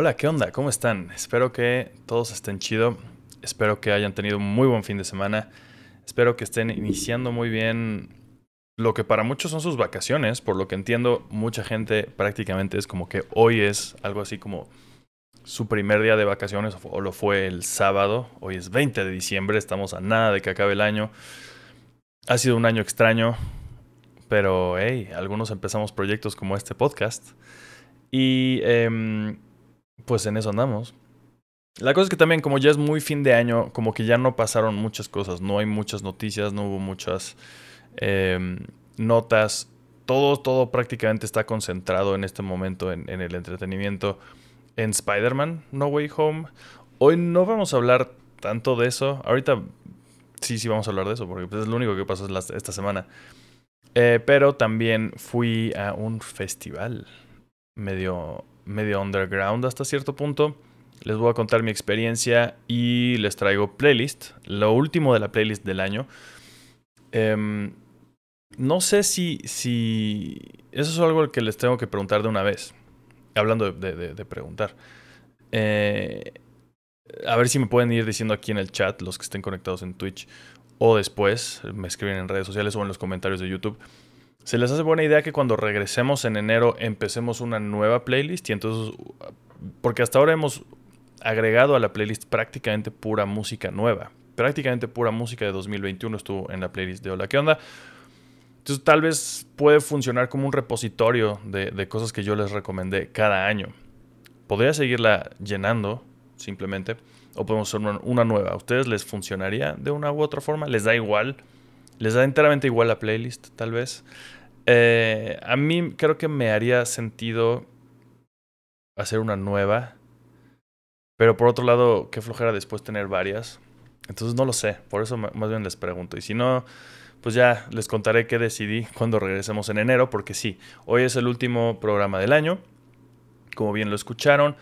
Hola, ¿qué onda? ¿Cómo están? Espero que todos estén chido. Espero que hayan tenido un muy buen fin de semana. Espero que estén iniciando muy bien lo que para muchos son sus vacaciones. Por lo que entiendo, mucha gente prácticamente es como que hoy es algo así como su primer día de vacaciones o lo fue el sábado. Hoy es 20 de diciembre, estamos a nada de que acabe el año. Ha sido un año extraño, pero hey, algunos empezamos proyectos como este podcast. Y em, pues en eso andamos. La cosa es que también como ya es muy fin de año, como que ya no pasaron muchas cosas, no hay muchas noticias, no hubo muchas em, notas, todo, todo prácticamente está concentrado en este momento en, el entretenimiento en Spider-Man No Way Home. Hoy no vamos a hablar tanto de eso, ahorita sí, sí vamos a hablar de eso, porque pues, es lo único que pasó esta semana. Eh, pero también fui a un festival medio, medio underground hasta cierto punto. Les voy a contar mi experiencia y les traigo playlist, lo último de la playlist del año. Em, no sé si, si... Eso es algo que les tengo que preguntar de una vez. Hablando de, preguntar. Eh, a ver si me pueden ir diciendo aquí en el chat, los que estén conectados en Twitch, o después me escriben en redes sociales o en los comentarios de YouTube. ¿Se les hace buena idea que cuando regresemos en enero empecemos una nueva playlist? Y entonces, porque hasta ahora hemos agregado a la playlist prácticamente pura música nueva. Prácticamente pura música de 2021 estuvo en la playlist de Hola, ¿qué onda? Entonces tal vez puede funcionar como un repositorio de, cosas que yo les recomendé cada año. Podría seguirla llenando simplemente o podemos hacer una, nueva. ¿A ustedes les funcionaría de una u otra forma? ¿Les da igual? ¿Les da enteramente igual la playlist tal vez? Eh, a mí creo que me haría sentido hacer una nueva. Pero por otro lado, qué flojera después tener varias. Entonces no lo sé. Por eso más bien les pregunto. Y si no, pues ya les contaré qué decidí cuando regresemos en enero, porque sí, hoy es el último programa del año, como bien lo escucharon.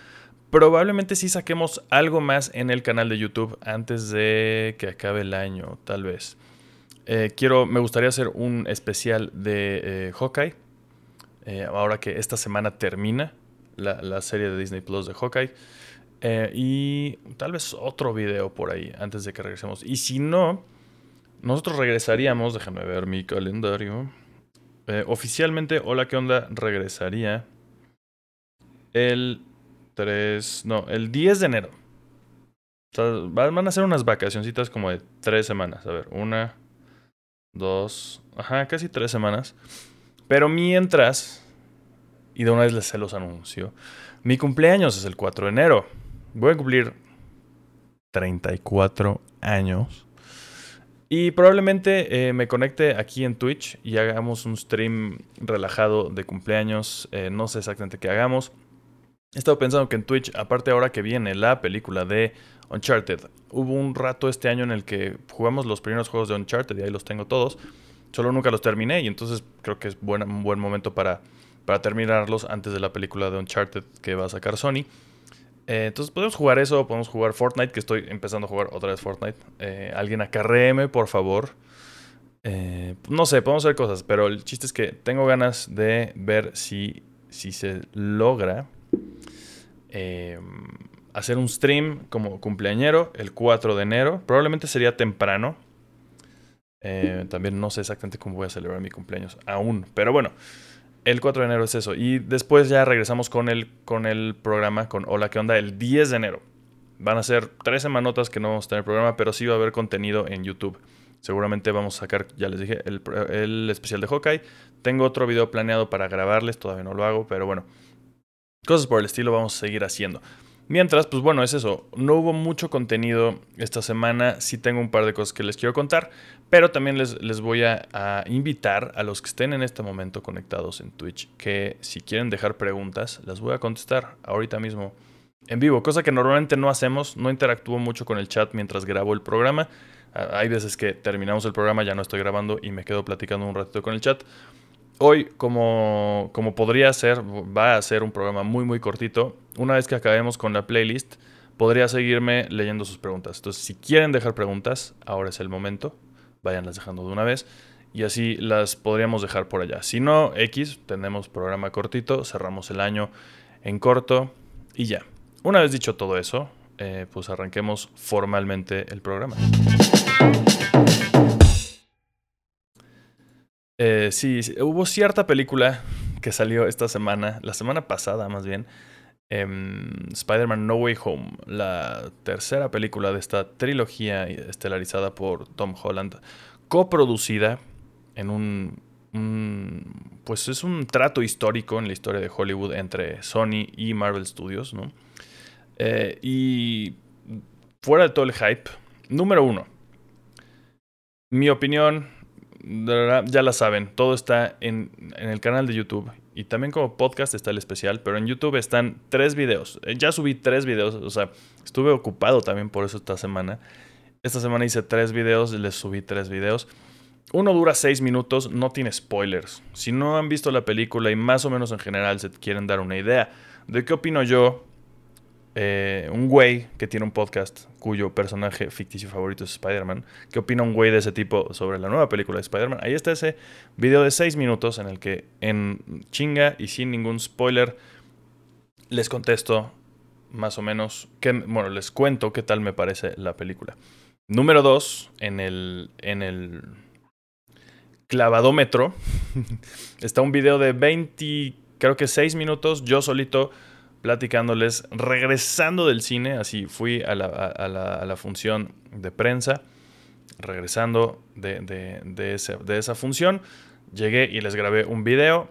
Probablemente sí saquemos algo más en el canal de YouTube antes de que acabe el año, tal vez. Eh, quiero, me gustaría hacer un especial de eh, Hawkeye. Eh, ahora que esta semana termina la, la, serie de Disney Plus de Hawkeye. y tal vez otro video por ahí antes de que regresemos. Y si no, nosotros regresaríamos, déjame ver mi calendario. Eh, oficialmente, Hola, ¿qué onda? Regresaría el 3, no, el 10 de enero. van a ser unas vacacioncitas como de tres semanas. A ver, una, dos, ajá, casi tres semanas. Pero mientras, y de una vez les se los anuncio, mi cumpleaños es el 4 de enero. Voy a cumplir 34 años. Y probablemente eh, me conecte aquí en Twitch y hagamos un stream relajado de cumpleaños. Eh, no sé exactamente qué hagamos. He estado pensando que en Twitch, aparte ahora que viene la película de Uncharted, hubo un rato este año en el que jugamos los primeros juegos de Uncharted y ahí los tengo todos. Solo nunca los terminé y entonces creo que es un buen momento para, terminarlos antes de la película de Uncharted que va a sacar Sony. Eh, entonces podemos jugar eso, podemos jugar Fortnite, que estoy empezando a jugar otra vez Fortnite. Eh, alguien acarréeme, por favor. Eh, no sé, podemos hacer cosas, pero el chiste es que tengo ganas de ver si se logra hacer un stream como cumpleañero el 4 de enero. Probablemente sería temprano. también no sé exactamente cómo voy a celebrar mi cumpleaños aún, pero bueno. El 4 de enero es eso. Y después ya regresamos con el, con el programa, con Hola, ¿qué onda? El 10 de enero. Van a ser tres semanotas que no vamos a tener programa, pero sí va a haber contenido en YouTube. Seguramente vamos a sacar, ya les dije, el, el especial de Hawkeye. Tengo otro video planeado para grabarles, todavía no lo hago, pero bueno. Cosas por el estilo vamos a seguir haciendo. Mientras, pues bueno, es eso. No hubo mucho contenido esta semana. Sí tengo un par de cosas que les quiero contar. Pero también les, les voy a, invitar a los que estén en este momento conectados en Twitch que si quieren dejar preguntas, las voy a contestar ahorita mismo en vivo. Cosa que normalmente no hacemos. No interactúo mucho con el chat mientras grabo el programa. Ah, hay veces que terminamos el programa, ya no estoy grabando y me quedo platicando un ratito con el chat. Hoy, como, como podría ser, va a ser un programa muy, muy cortito. Una vez que acabemos con la playlist, podría seguirme leyendo sus preguntas. Entonces, si quieren dejar preguntas, ahora es el momento. Váyanlas dejando de una vez. Y así las podríamos dejar por allá. Si no, X, tenemos programa cortito, cerramos el año en corto y ya. una vez dicho todo eso, eh, pues arranquemos formalmente el programa. Eh, sí, hubo cierta película que salió esta semana, la semana pasada más bien, em, Spider-Man No Way Home, la tercera película de esta trilogía estelarizada por Tom Holland, coproducida en un, pues es un trato histórico en la historia de Hollywood entre Sony y Marvel Studios, ¿no? Eh, y fuera de todo el hype, número uno, mi opinión, ya la saben, todo está en, en, el canal de YouTube y también como podcast está el especial, pero en YouTube están tres videos. Eh, ya subí tres videos, o sea, estuve ocupado también por eso esta semana. Esta semana hice tres videos, les subí tres videos. Uno dura seis minutos, no tiene spoilers. Si no han visto la película y más o menos en general se quieren dar una idea de qué opino yo eh, un güey que tiene un podcast cuyo personaje ficticio favorito es Spider-Man. ¿Qué opina un güey de ese tipo sobre la nueva película de Spider-Man? Ahí está ese video de 6 minutos en el que en chinga y sin ningún spoiler les contesto más o menos, que, bueno, les cuento qué tal me parece la película. Número 2, en el, en el clavadómetro está un video de 20, creo que 6 minutos, yo solito platicándoles, regresando del cine, así fui a la, función de prensa, regresando de, de, esa función, llegué y les grabé un video.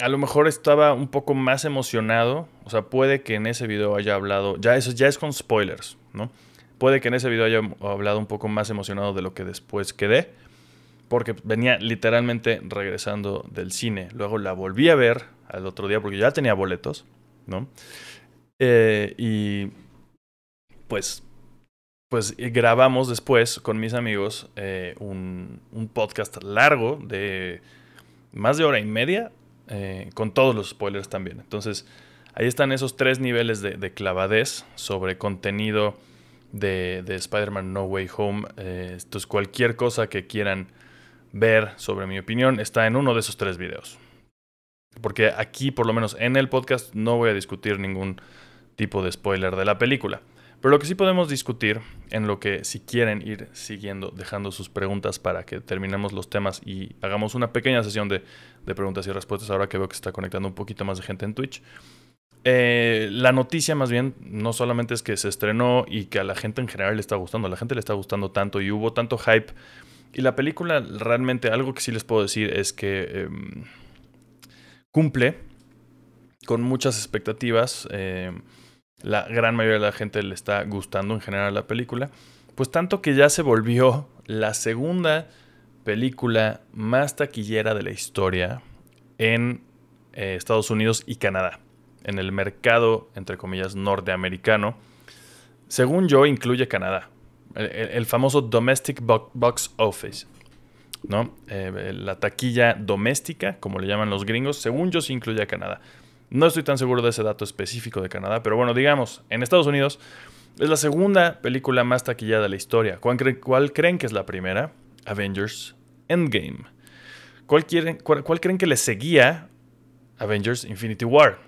A lo mejor estaba un poco más emocionado, o sea, puede que en ese video haya hablado, ya eso ya es con spoilers, ¿no? Puede que en ese video haya hablado un poco más emocionado de lo que después quedé, porque venía literalmente regresando del cine. Luego la volví a ver al otro día porque ya tenía boletos ¿no? Eh, y pues, pues grabamos después con mis amigos eh, un, podcast largo de más de hora y media eh, con todos los spoilers también. Entonces, ahí están esos tres niveles de, clavadez sobre contenido de, de Spider-Man No Way Home. entonces, cualquier cosa que quieran ver sobre mi opinión está en uno de esos tres videos. Porque aquí, por lo menos en el podcast, no voy a discutir ningún tipo de spoiler de la película. Pero lo que sí podemos discutir, en lo que si quieren ir siguiendo, dejando sus preguntas para que terminemos los temas y hagamos una pequeña sesión de, preguntas y respuestas, ahora que veo que se está conectando un poquito más de gente en Twitch. Eh, la noticia más bien no solamente es que se estrenó y que a la gente en general le está gustando, a la gente le está gustando tanto y hubo tanto hype. Y la película realmente algo que sí les puedo decir es que... Em, cumple con muchas expectativas. Eh, la gran mayoría de la gente le está gustando en general la película. Pues tanto que ya se volvió la segunda película más taquillera de la historia en eh, Estados Unidos y Canadá. En el mercado, entre comillas, norteamericano. Según yo, incluye Canadá. el famoso Domestic Box Office. ¿No? Eh, la taquilla doméstica, como le llaman los gringos, según yo sí incluye a Canadá. No estoy tan seguro de ese dato específico de Canadá, pero bueno, digamos, en Estados Unidos es la segunda película más taquillada de la historia. ¿Cuál, creen que es la primera? Avengers Endgame. ¿Cuál, creen que le seguía Avengers Infinity War?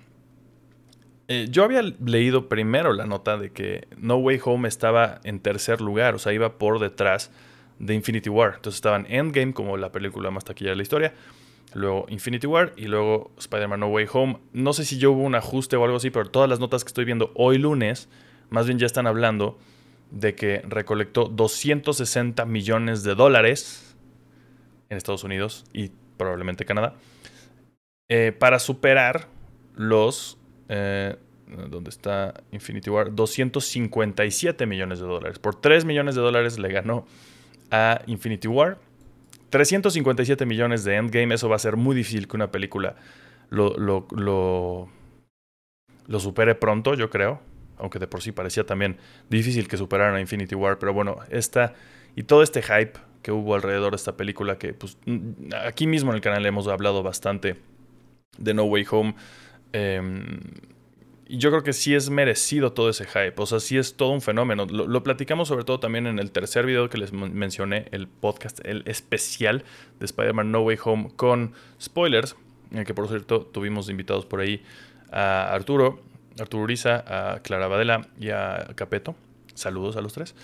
Eh, yo había leído primero la nota de que No Way Home estaba en tercer lugar, o sea, iba por detrás de Infinity War. Entonces estaban Endgame como la película más taquillera de la historia, luego Infinity War y luego Spider-Man No Way Home. No sé si yo hubo un ajuste o algo así, pero todas las notas que estoy viendo hoy lunes, más bien ya están hablando de que recolectó 260 millones de dólares en Estados Unidos y probablemente Canadá eh, para superar los... Eh, ¿Dónde está Infinity War? 257 millones de dólares. Por 3 millones de dólares le ganó a Infinity War. 357 millones de Endgame, eso va a ser muy difícil que una película lo, lo, lo, supere pronto, yo creo. Aunque de por sí parecía también difícil que superaran a Infinity War. Pero bueno, esta y todo este hype que hubo alrededor de esta película, que pues aquí mismo en el canal hemos hablado bastante de No Way Home. Y yo creo que sí es merecido todo ese hype. O sea, sí es todo un fenómeno. Lo, platicamos sobre todo también en el tercer video que les mencioné, el podcast, el especial de Spider-Man No Way Home con spoilers. En el que por cierto tuvimos invitados por ahí a Arturo Arturo Uriza, a Clara Badela y a Capeto. Saludos a los tres.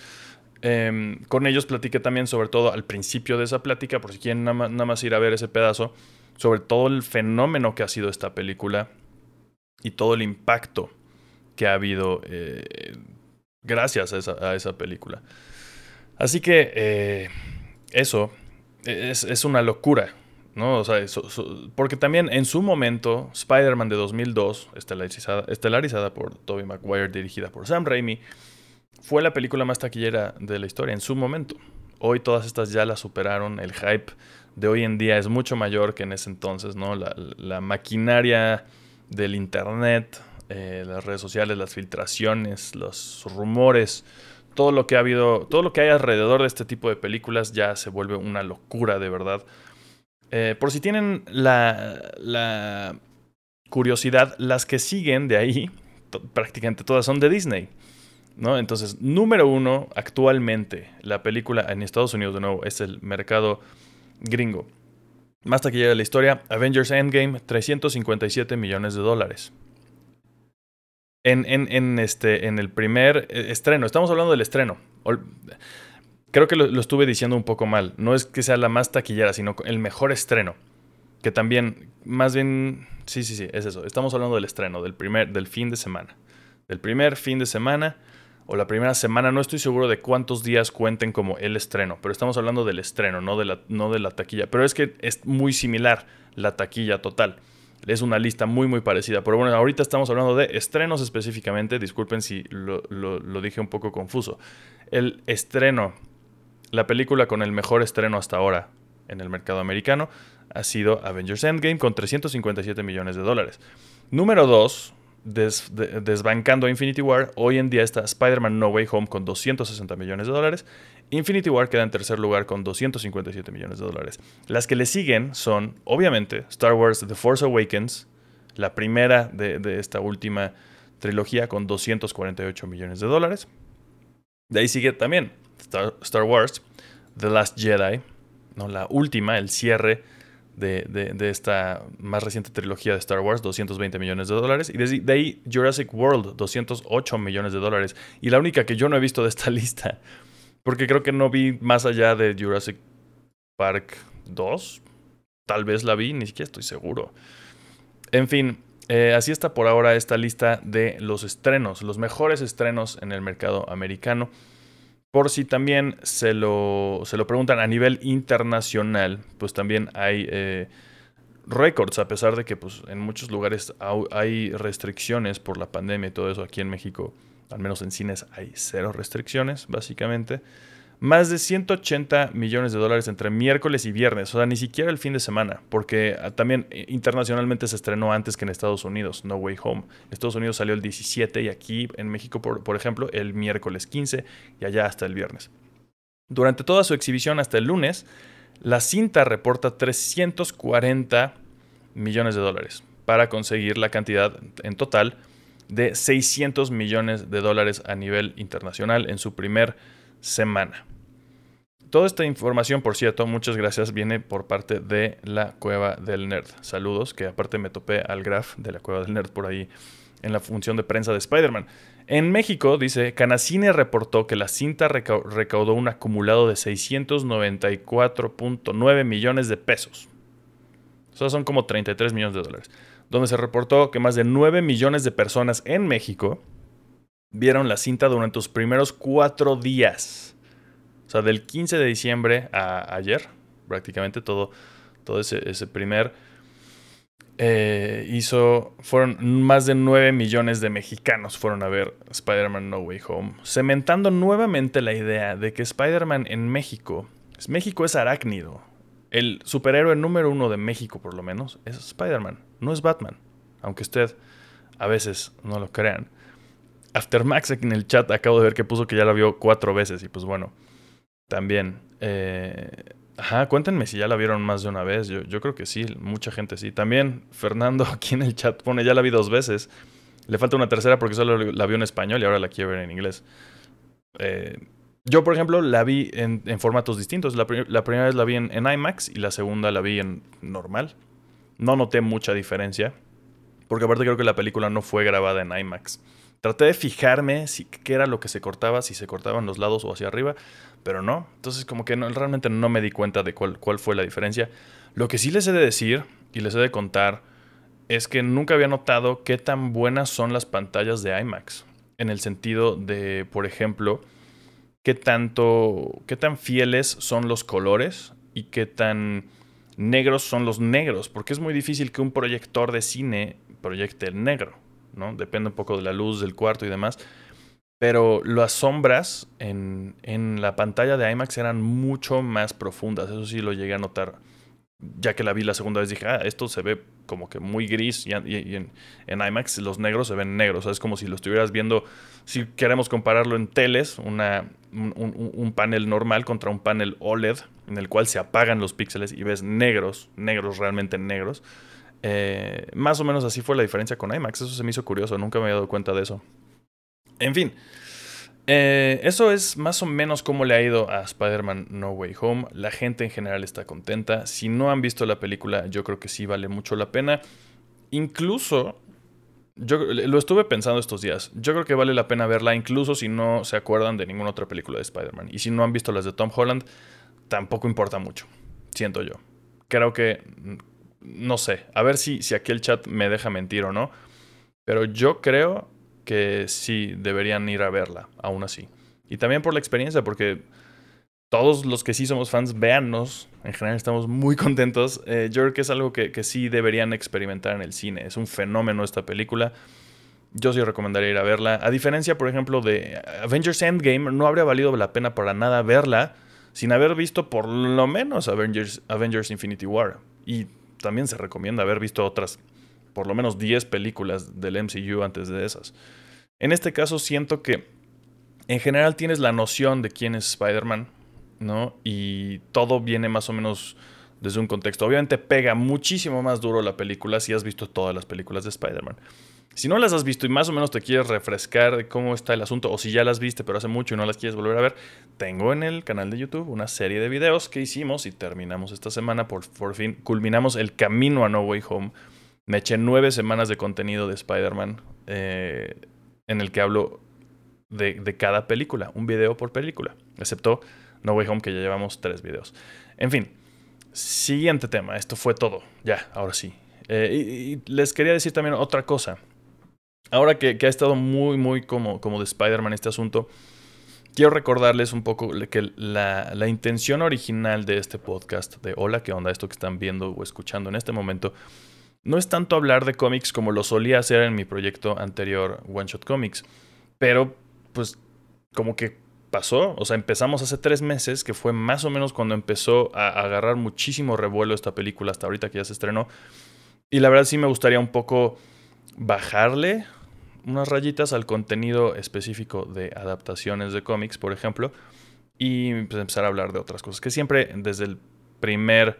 Em, con ellos platiqué también sobre todo al principio de esa plática, por si quieren nada más, ir a ver ese pedazo, sobre todo el fenómeno que ha sido esta película y todo el impacto que ha habido eh, gracias a esa, película. Así que eh, eso es, una locura, ¿no? O sea, porque también en su momento, Spider-Man de 2002, estelarizada, estelarizada por Tobey Maguire, dirigida por Sam Raimi, fue la película más taquillera de la historia en su momento. Hoy todas estas ya la superaron, el hype de hoy en día es mucho mayor que en ese entonces, ¿no? La, maquinaria del internet, eh, las redes sociales, las filtraciones, los rumores, todo lo que ha habido, todo lo que hay alrededor de este tipo de películas ya se vuelve una locura de verdad. Eh, por si tienen la, la curiosidad, las que siguen de ahí, prácticamente todas son de Disney. ¿no? Entonces, número uno, actualmente, la película en Estados Unidos, de nuevo, es el mercado gringo. Más taquillera de la historia, Avengers Endgame, 357 millones de dólares. En, en, este, en el primer eh, estreno, estamos hablando del estreno. Creo que lo, estuve diciendo un poco mal. No es que sea la más taquillera, sino el mejor estreno. Que también, más bien, sí, sí, sí, es eso. Estamos hablando del estreno, del primer, del fin de semana. Del primer fin de semana o la primera semana, no estoy seguro de cuántos días cuenten como el estreno, pero estamos hablando del estreno, no de la, no de la taquilla. Pero es que es muy similar la taquilla total. Es una lista muy, muy parecida. Pero bueno, ahorita estamos hablando de estrenos específicamente. Disculpen si lo, lo dije un poco confuso. El estreno, la película con el mejor estreno hasta ahora en el mercado americano ha sido Avengers Endgame con 357 millones de dólares. Número 2, desbancando Infinity War, hoy en día está Spider-Man No Way Home con 260 millones de dólares. Infinity War queda en tercer lugar con 257 millones de dólares. Las que le siguen son, obviamente, Star Wars The Force Awakens, la primera de, esta última trilogía con 248 millones de dólares. De ahí sigue también Star, Star Wars The Last Jedi, ¿no? la última, el cierre de, esta más reciente trilogía de Star Wars, 220 millones de dólares. Y de, ahí Jurassic World, 208 millones de dólares. Y la única que yo no he visto de esta lista, porque creo que no vi más allá de Jurassic Park 2. Tal vez la vi, ni siquiera estoy seguro. En fin, eh, así está por ahora esta lista de los estrenos, los mejores estrenos en el mercado americano. Por si también se lo, se lo preguntan a nivel internacional, pues también hay eh, récords, a pesar de que pues, en muchos lugares hay restricciones por la pandemia y todo eso. Aquí en México, al menos en cines, hay cero restricciones, básicamente más de 180 millones de dólares entre miércoles y viernes, o sea, ni siquiera el fin de semana, porque ah, también eh, internacionalmente se estrenó antes que en Estados Unidos, No Way Home. Estados Unidos salió el 17 y aquí en México, por, por ejemplo, el miércoles 15 y allá hasta el viernes. Durante toda su exhibición hasta el lunes, la cinta reporta 340 millones de dólares para conseguir la cantidad en total de 600 millones de dólares a nivel internacional en su primer semana. Toda esta información, por cierto, muchas gracias, viene por parte de la Cueva del Nerd. Saludos, que aparte me topé al graph de la Cueva del Nerd por ahí en la función de prensa de Spider-Man. En México, dice, Canacine reportó que la cinta recaudó un acumulado de 694.9 millones de pesos. Eso son como 33 millones de dólares. Donde se reportó que más de 9 millones de personas en México vieron la cinta durante los primeros cuatro días. O sea, del 15 de diciembre a ayer, prácticamente todo, todo ese, primer eh, hizo, fueron más de 9 millones de mexicanos fueron a ver Spider-Man No Way Home, cementando nuevamente la idea de que Spider-Man en México, México es arácnido. El superhéroe número uno de México, por lo menos, es Spider-Man, no es Batman. Aunque usted a veces no lo crean. Aftermax en el chat acabo de ver que puso que ya la vio cuatro veces y pues bueno, también. Eh, ajá, cuéntenme si ya la vieron más de una vez. Yo, yo creo que sí, mucha gente sí. También Fernando aquí en el chat pone ya la vi dos veces. Le falta una tercera porque solo la vio en español y ahora la quiere ver en inglés. Eh, yo, por ejemplo, la vi en, formatos distintos. La, primera vez la vi en, en, IMAX y la segunda la vi en normal. No noté mucha diferencia. Porque aparte creo que la película no fue grabada en IMAX. Traté de fijarme si qué era lo que se cortaba, si se cortaban los lados o hacia arriba, pero no. Entonces como que no, realmente no me di cuenta de cuál, cuál fue la diferencia. Lo que sí les he de decir y les he de contar es que nunca había notado qué tan buenas son las pantallas de IMAX. En el sentido de, por ejemplo, qué tanto, qué tan fieles son los colores y qué tan negros son los negros, porque es muy difícil que un proyector de cine proyecte el negro, Depende un poco de la luz del cuarto y demás. Pero las sombras en, en la pantalla de IMAX eran mucho más profundas, eso sí lo llegué a notar ya que la vi la segunda vez, dije, ah, esto se ve como que muy gris y, en, IMAX los negros se ven negros. es como si lo estuvieras viendo, si queremos compararlo en teles, una, un, panel normal contra un panel OLED en el cual se apagan los píxeles y ves negros, negros realmente negros. Eh, más o menos así fue la diferencia con IMAX. Eso se me hizo curioso, nunca me había dado cuenta de eso. En fin, eh, eso es más o menos cómo le ha ido a Spider-Man No Way Home. La gente en general está contenta. Si no han visto la película, yo creo que sí vale mucho la pena. Incluso, yo lo estuve pensando estos días. Yo creo que vale la pena verla, incluso si no se acuerdan de ninguna otra película de Spider-Man. Y si no han visto las de Tom Holland, tampoco importa mucho. Siento yo. Creo que, no sé, a ver si, si aquí el chat me deja mentir o no. Pero yo creo que sí deberían ir a verla, aún así. Y también por la experiencia, porque todos los que sí somos fans, véannos. En general estamos muy contentos. Eh, yo creo que es algo que, que, sí deberían experimentar en el cine. Es un fenómeno esta película. Yo sí recomendaría ir a verla. A diferencia, por ejemplo, de Avengers Endgame, no habría valido la pena para nada verla sin haber visto por lo menos Avengers, Avengers Infinity War. Y también se recomienda haber visto otras por lo menos 10 películas del MCU antes de esas. En este caso siento que en general tienes la noción de quién es Spider-Man, ¿no? Y todo viene más o menos desde un contexto. Obviamente pega muchísimo más duro la película si has visto todas las películas de Spider-Man. Si no las has visto y más o menos te quieres refrescar de cómo está el asunto, o si ya las viste pero hace mucho y no las quieres volver a ver, tengo en el canal de YouTube una serie de videos que hicimos y terminamos esta semana, por, por fin culminamos el camino a No Way Home me eché nueve semanas de contenido de Spider-Man eh, en el que hablo de, cada película, un video por película, excepto No Way Home que ya llevamos tres videos. En fin, siguiente tema, esto fue todo, ya, ahora sí. Eh, y, les quería decir también otra cosa. Ahora que, ha estado muy, muy como, como de Spider-Man este asunto, quiero recordarles un poco que la, la, intención original de este podcast, de Hola, ¿qué onda? Esto que están viendo o escuchando en este momento, no es tanto hablar de cómics como lo solía hacer en mi proyecto anterior, One Shot Comics, pero pues como que pasó, o sea, empezamos hace tres meses, que fue más o menos cuando empezó a agarrar muchísimo revuelo esta película hasta ahorita que ya se estrenó. Y la verdad sí me gustaría un poco bajarle unas rayitas al contenido específico de adaptaciones de cómics, por ejemplo, y pues, empezar a hablar de otras cosas, que siempre desde el primer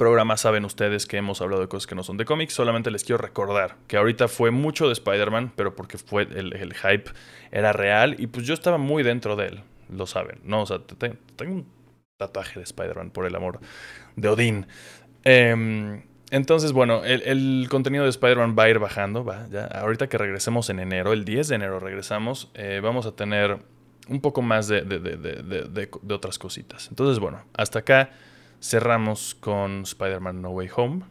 programa saben ustedes que hemos hablado de cosas que no son de cómics. Solamente les quiero recordar que ahorita fue mucho de Spider-Man, pero porque fue el, hype era real y pues yo estaba muy dentro de él. Lo saben, ¿no? O sea, tengo un tatuaje de Spider-Man por el amor de Odín. Em, entonces, bueno, el, contenido de Spider-Man va a ir bajando. Va, ya. Ahorita que regresemos en enero, el 10 de enero regresamos, eh, vamos a tener un poco más de, de otras cositas. Entonces, bueno, hasta acá cerramos con Spider-Man No Way Home.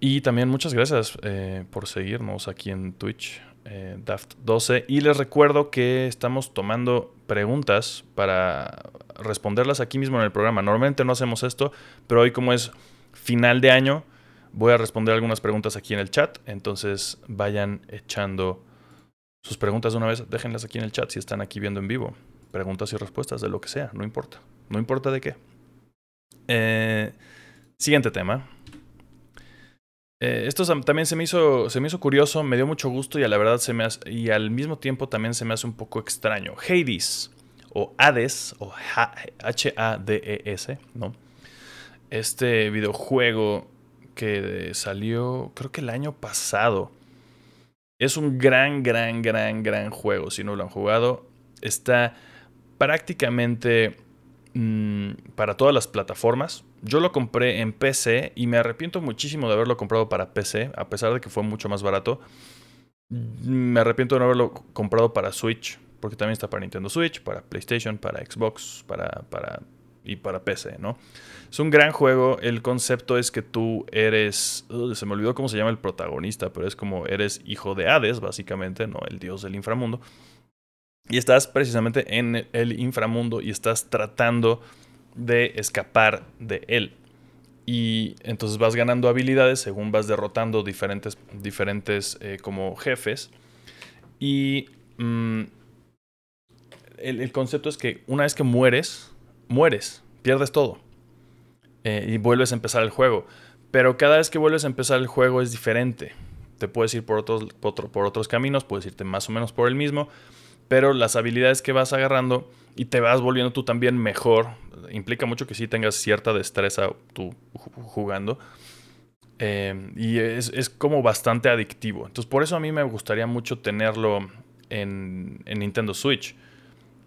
Y también muchas gracias eh, por seguirnos aquí en Twitch, eh, Daft12. Y les recuerdo que estamos tomando preguntas para responderlas aquí mismo en el programa. Normalmente no hacemos esto, pero hoy como es final de año, voy a responder algunas preguntas aquí en el chat. Entonces vayan echando sus preguntas de una vez. Déjenlas aquí en el chat si están aquí viendo en vivo preguntas y respuestas de lo que sea, no importa. No importa de qué. Eh, siguiente tema. Eh, esto también se me, hizo, se me hizo curioso, me dio mucho gusto y a la verdad se me y al mismo tiempo también se me hace un poco extraño. Hades o Hades o H-A-D-E-S, ¿no? Este videojuego que salió creo que el año pasado. Es un gran, gran, gran, gran juego. Si no lo han jugado, está prácticamente mm, para todas las plataformas. Yo lo compré en PC y me arrepiento muchísimo de haberlo comprado para PC, a pesar de que fue mucho más barato. Me arrepiento de no haberlo comprado para Switch, porque también está para Nintendo Switch, para PlayStation, para Xbox, para, para y para PC, ¿no? Es un gran juego. El concepto es que tú eres. se me olvidó cómo se llama el protagonista, pero es como eres hijo de Hades, básicamente, ¿no? El dios del inframundo. Y estás precisamente en el inframundo y estás tratando de escapar de él. Y entonces vas ganando habilidades según vas derrotando diferentes, diferentes eh, como jefes. Y mm, el, concepto es que una vez que mueres, mueres, pierdes todo. Eh, y vuelves a empezar el juego. Pero cada vez que vuelves a empezar el juego es diferente. Te puedes ir por otros, por otros caminos, puedes irte más o menos por el mismo pero las habilidades que vas agarrando y te vas volviendo tú también mejor, implica mucho que sí tengas cierta destreza tú jugando. Eh, y es, como bastante adictivo. Entonces por eso a mí me gustaría mucho tenerlo en, Nintendo Switch.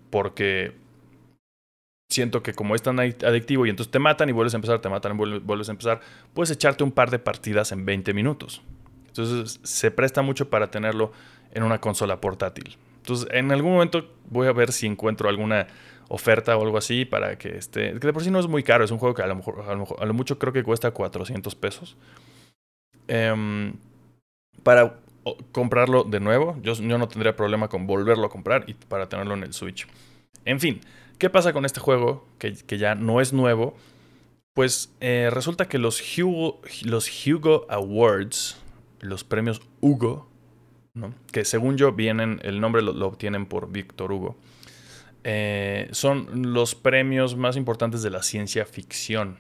Porque siento que como es tan adictivo y entonces te matan y vuelves a empezar, te matan y vuelves a empezar, puedes echarte un par de partidas en 20 minutos. Entonces se presta mucho para tenerlo en una consola portátil. Entonces, en algún momento voy a ver si encuentro alguna oferta o algo así para que esté. Que de por sí no es muy caro, es un juego que a lo mejor, a lo, mucho creo que cuesta 400 pesos. Em, para comprarlo de nuevo, yo, no tendría problema con volverlo a comprar y para tenerlo en el Switch. En fin, ¿qué pasa con este juego que, que ya no es nuevo? Pues eh, resulta que los Hugo, los Hugo Awards, los premios Hugo, que según yo vienen, el nombre lo, obtienen por Víctor Hugo, eh, son los premios más importantes de la ciencia ficción.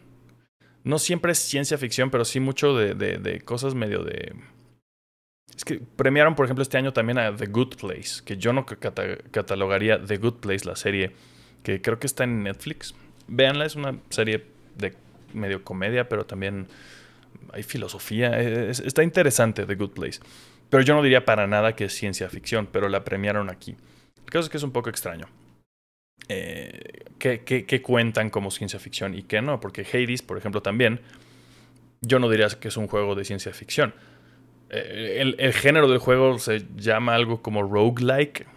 No siempre es ciencia ficción, pero sí mucho de, cosas medio de... Es que premiaron, por ejemplo, este año también a The Good Place, que yo no catalogaría The Good Place, la serie, que creo que está en Netflix. Véanla, es una serie de medio comedia, pero también hay filosofía. está interesante The Good Place. Pero yo no diría para nada que es ciencia ficción, pero la premiaron aquí. El caso es que es un poco extraño. Eh, ¿qué, cuentan como ciencia ficción y qué no? Porque Hades, por ejemplo, también, yo no diría que es un juego de ciencia ficción. Eh, el, género del juego se llama algo como roguelike,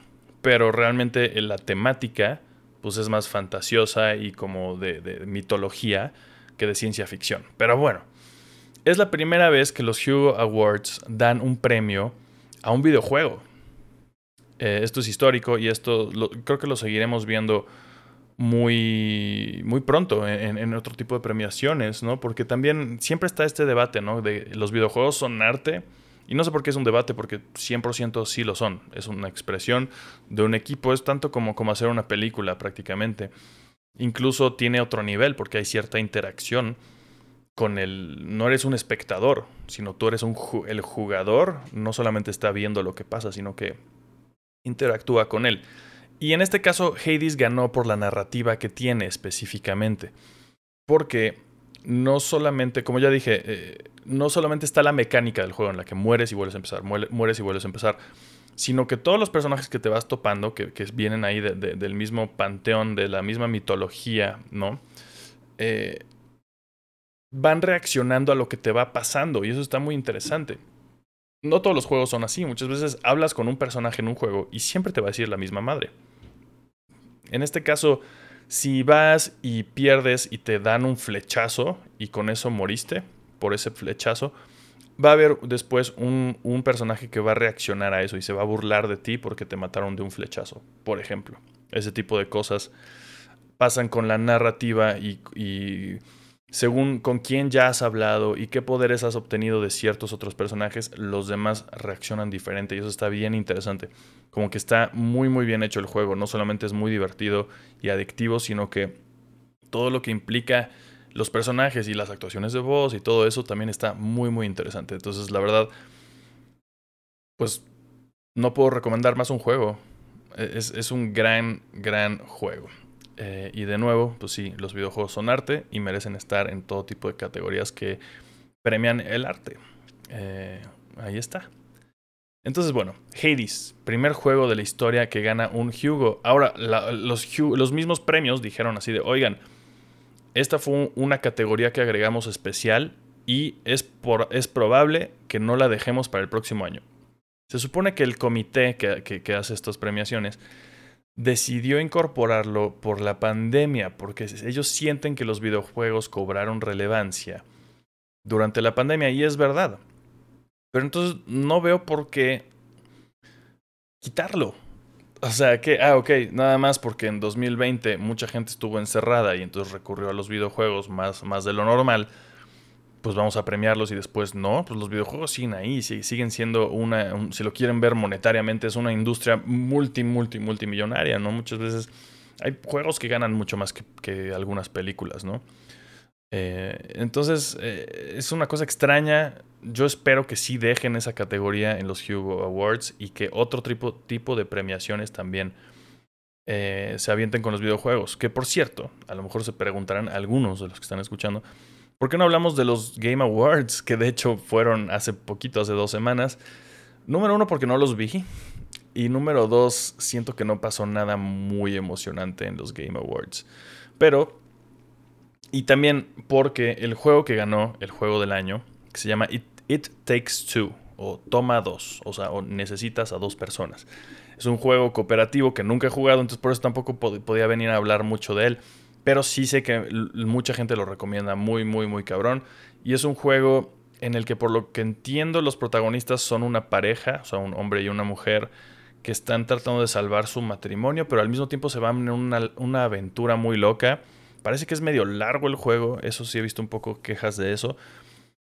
pero realmente la temática pues es más fantasiosa y como de mitología que de ciencia ficción. Pero bueno, es la primera vez que los Hugo Awards dan un premio a un videojuego. Eh, esto es histórico y esto creo que lo seguiremos viendo muy, muy pronto en, otro tipo de premiaciones, ¿no? Porque también siempre está este debate, ¿no? De los videojuegos son arte. Y no sé por qué es un debate, porque 100% sí lo son. Es una expresión de un equipo, es tanto como, como hacer una película prácticamente. Incluso tiene otro nivel, porque hay cierta interacción con el. No eres un espectador, sino tú eres un, el jugador. No solamente está viendo lo que pasa, sino que interactúa con él. Y en este caso, Hades ganó por la narrativa que tiene específicamente. Porque no solamente, como ya dije, eh, no solamente está la mecánica del juego en la que mueres y vuelves a empezar, mueres y vuelves a empezar, sino que todos los personajes que te vas topando, que, vienen ahí del mismo panteón, de la misma mitología, ¿no? Eh, van reaccionando a lo que te va pasando y eso está muy interesante. No todos los juegos son así, muchas veces hablas con un personaje en un juego y siempre te va a decir la misma madre. En este caso, si vas y pierdes y te dan un flechazo y con eso moriste por ese flechazo, va a haber después un, personaje que va a reaccionar a eso y se va a burlar de ti porque te mataron de un flechazo, por ejemplo. Ese tipo de cosas pasan con la narrativa y según con quién ya has hablado y qué poderes has obtenido de ciertos otros personajes, los demás reaccionan diferente y eso está bien interesante. Como que está muy muy bien hecho el juego, no solamente es muy divertido y adictivo, sino que todo lo que implica los personajes y las actuaciones de voz y todo eso también está muy muy interesante. Entonces, la verdad, pues no puedo recomendar más un juego. Es, es un gran, gran juego. Eh, y de nuevo, pues sí, los videojuegos son arte y merecen estar en todo tipo de categorías que premian el arte. Eh, ahí está. Entonces, bueno, Hades, primer juego de la historia que gana un Hugo. Ahora, los, los, mismos premios dijeron así de, oigan, esta fue una categoría que agregamos especial y es, por, es probable que no la dejemos para el próximo año. Se supone que el comité que, que, hace estas premiaciones decidió incorporarlo por la pandemia, porque ellos sienten que los videojuegos cobraron relevancia durante la pandemia, y es verdad. Pero entonces no veo por qué quitarlo. O sea, que, ah, ok, nada más porque en 2020 mucha gente estuvo encerrada y entonces recurrió a los videojuegos más, más de lo normal pues vamos a premiarlos y después no, pues los videojuegos siguen ahí, siguen siendo una, si lo quieren ver monetariamente, es una industria multi, multi, multimillonaria, ¿no? Muchas veces hay juegos que ganan mucho más que, algunas películas, ¿no? Eh, entonces, eh, es una cosa extraña. Yo espero que sí dejen esa categoría en los Hugo Awards y que otro tipo, tipo de premiaciones también eh, se avienten con los videojuegos. Que por cierto, a lo mejor se preguntarán algunos de los que están escuchando, ¿Por qué no hablamos de los Game Awards? Que de hecho fueron hace poquito, hace dos semanas. Número uno, porque no los vi. Y número dos, siento que no pasó nada muy emocionante en los Game Awards. Pero, y también porque el juego que ganó, el juego del año, que se llama It, Takes Two, o Toma Dos, o sea, o necesitas a dos personas. Es un juego cooperativo que nunca he jugado, entonces por eso tampoco podía venir a hablar mucho de él. Pero sí sé que mucha gente lo recomienda muy, muy, muy cabrón. Y es un juego en el que por lo que entiendo los protagonistas son una pareja, o sea, un hombre y una mujer, que están tratando de salvar su matrimonio, pero al mismo tiempo se van en una, aventura muy loca. Parece que es medio largo el juego, eso sí he visto un poco quejas de eso.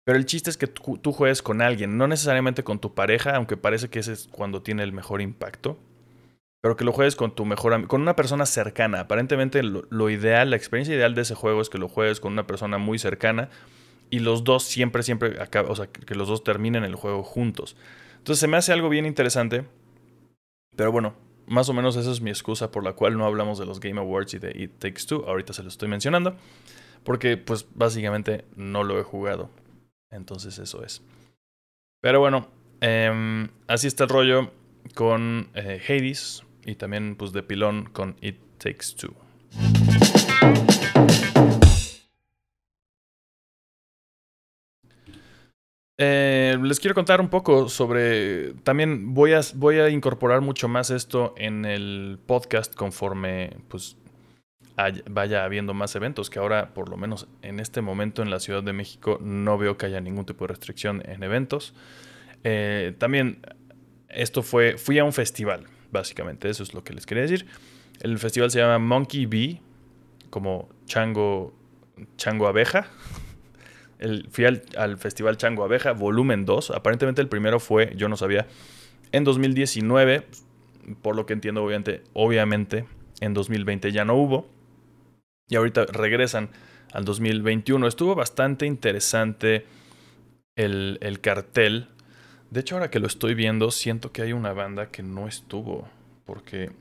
Pero el chiste es que tú, tú juegues con alguien, no necesariamente con tu pareja, aunque parece que ese es cuando tiene el mejor impacto pero que lo juegues con tu mejor con una persona cercana. Aparentemente lo, ideal, la experiencia ideal de ese juego es que lo juegues con una persona muy cercana y los dos siempre, siempre, o sea, que los dos terminen el juego juntos. Entonces se me hace algo bien interesante, pero bueno, más o menos esa es mi excusa por la cual no hablamos de los Game Awards y de It Takes Two. Ahorita se lo estoy mencionando, porque pues básicamente no lo he jugado. Entonces eso es. Pero bueno, em, así está el rollo con eh, Hades y también pues de pilón con It Takes Two. Eh, les quiero contar un poco sobre. También voy a, voy a incorporar mucho más esto en el podcast conforme pues vaya habiendo más eventos. Que ahora, por lo menos en este momento en la Ciudad de México, no veo que haya ningún tipo de restricción en eventos. Eh, también esto fue. Fui a un festival básicamente. Eso es lo que les quería decir. El festival se llama Monkey Bee, como chango, chango abeja. El, fui al, festival Chango Abeja, volumen 2. Aparentemente el primero fue, yo no sabía, en 2019. Por lo que entiendo, obviamente, obviamente en 2020 ya no hubo. Y ahorita regresan al 2021. Estuvo bastante interesante el, el cartel de hecho, ahora que lo estoy viendo, siento que hay una banda que no estuvo. Porque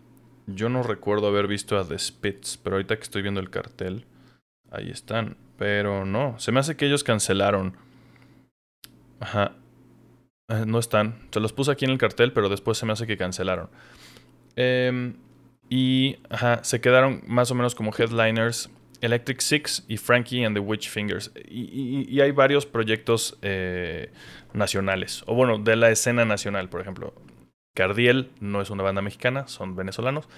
yo no recuerdo haber visto a The Spits, pero ahorita que estoy viendo el cartel, ahí están. Pero no, se me hace que ellos cancelaron. Ajá. Eh, no están. Se los puse aquí en el cartel, pero después se me hace que cancelaron. Em, y ajá, se quedaron más o menos como headliners Electric Six y Frankie and the Witch Fingers. Y, hay varios proyectos eh, nacionales, o bueno, de la escena nacional, por ejemplo. Cardiel no es una banda mexicana, son venezolanos,